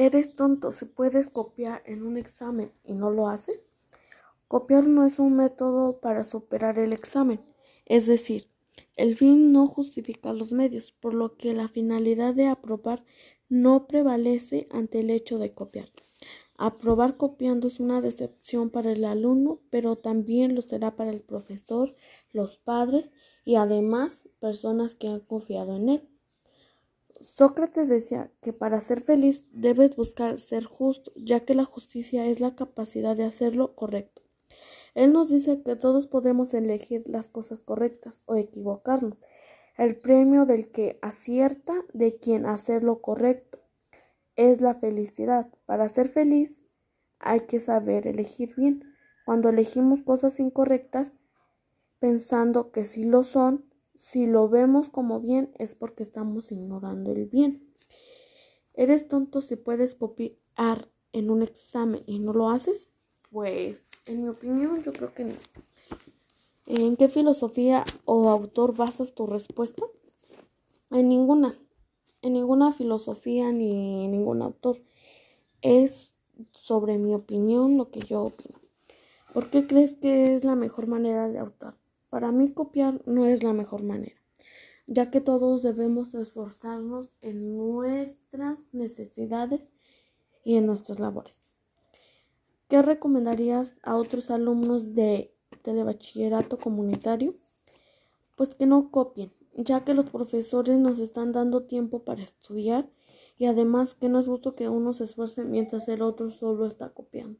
¿Eres tonto si puedes copiar en un examen y no lo haces? Copiar no es un método para superar el examen, es decir, el fin no justifica los medios, por lo que la finalidad de aprobar no prevalece ante el hecho de copiar. Aprobar copiando es una decepción para el alumno, pero también lo será para el profesor, los padres y además personas que han confiado en él. Sócrates decía que para ser feliz debes buscar ser justo, ya que la justicia es la capacidad de hacerlo correcto. Él nos dice que todos podemos elegir las cosas correctas o equivocarnos. El premio del que acierta, de quien hacer lo correcto, es la felicidad. Para ser feliz hay que saber elegir bien. Cuando elegimos cosas incorrectas, pensando que sí lo son, si lo vemos como bien es porque estamos ignorando el bien. ¿Eres tonto si puedes copiar en un examen y no lo haces? Pues, en mi opinión, yo creo que no. ¿En qué filosofía o autor basas tu respuesta? En ninguna. En ninguna filosofía ni en ningún autor. Es sobre mi opinión lo que yo opino. ¿Por qué crees que es la mejor manera de autor? Para mí copiar no es la mejor manera, ya que todos debemos esforzarnos en nuestras necesidades y en nuestras labores. ¿Qué recomendarías a otros alumnos de telebachillerato comunitario? Pues que no copien, ya que los profesores nos están dando tiempo para estudiar y además que no es justo que uno se esfuerce mientras el otro solo está copiando.